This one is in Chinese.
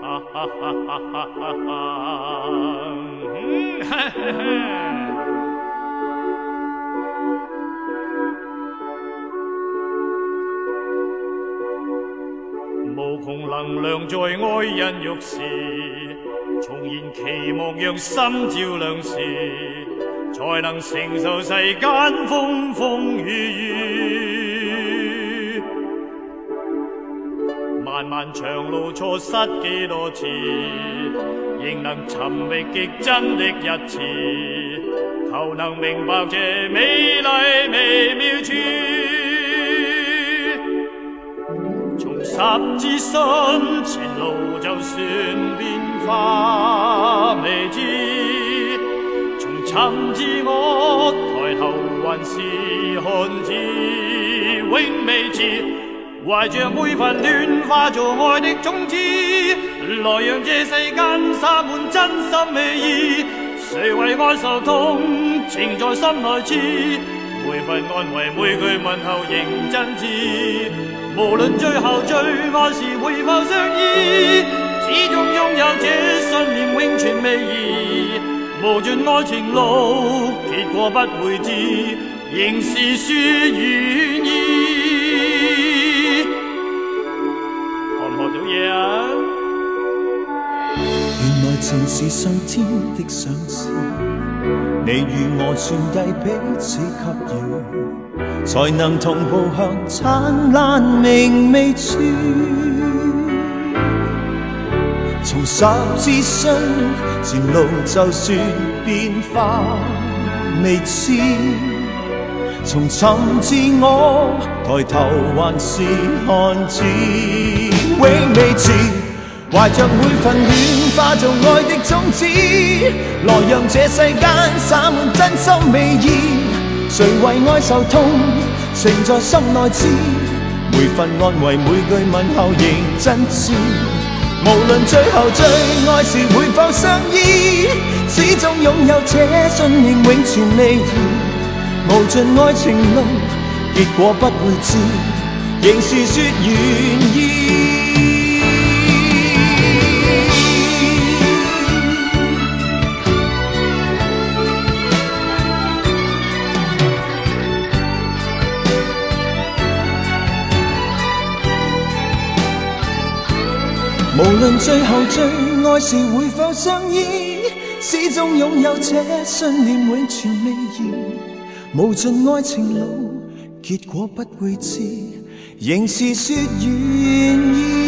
哈哈哈哈哈哈哈！嗯，嘿嘿嘿。无穷能量在爱人欲时，重燃期望让心照亮时，才能承受世间风风雨雨。漫漫长路错失几多次，仍能寻觅极真的一次，求能明白这美丽微妙处。从十字身前路就算变化未知，从寻自我抬头还是看似永未知，怀着每份暖化做爱的种子，来让这世间洒满真心美意。谁为爱受痛，情在心内痴，每份安慰每句问候仍真挚。无论最后最爱时会否相依，始终拥有这信念永存未移。无尽爱情路，结果不会知，仍是说愿意。原来情是上天的赏赐，你与我传递彼此给予。才能同步向灿烂明媚处。从十字身前路，就算变化未知，从寻自我抬头还是看似永未迟。怀着每份暖化做爱的种子，来让这世间洒满真心美意。谁为爱受痛，情在心内知。每份安慰，每句问候仍真挚。无论最后最爱是会否相依，始终拥有这信念永存未移。无尽爱情路，结果不会知，仍是说愿意。无论最后最爱是会否相依，始终拥有这信念永存未移。无尽爱情路，结果不会知，仍是说愿意。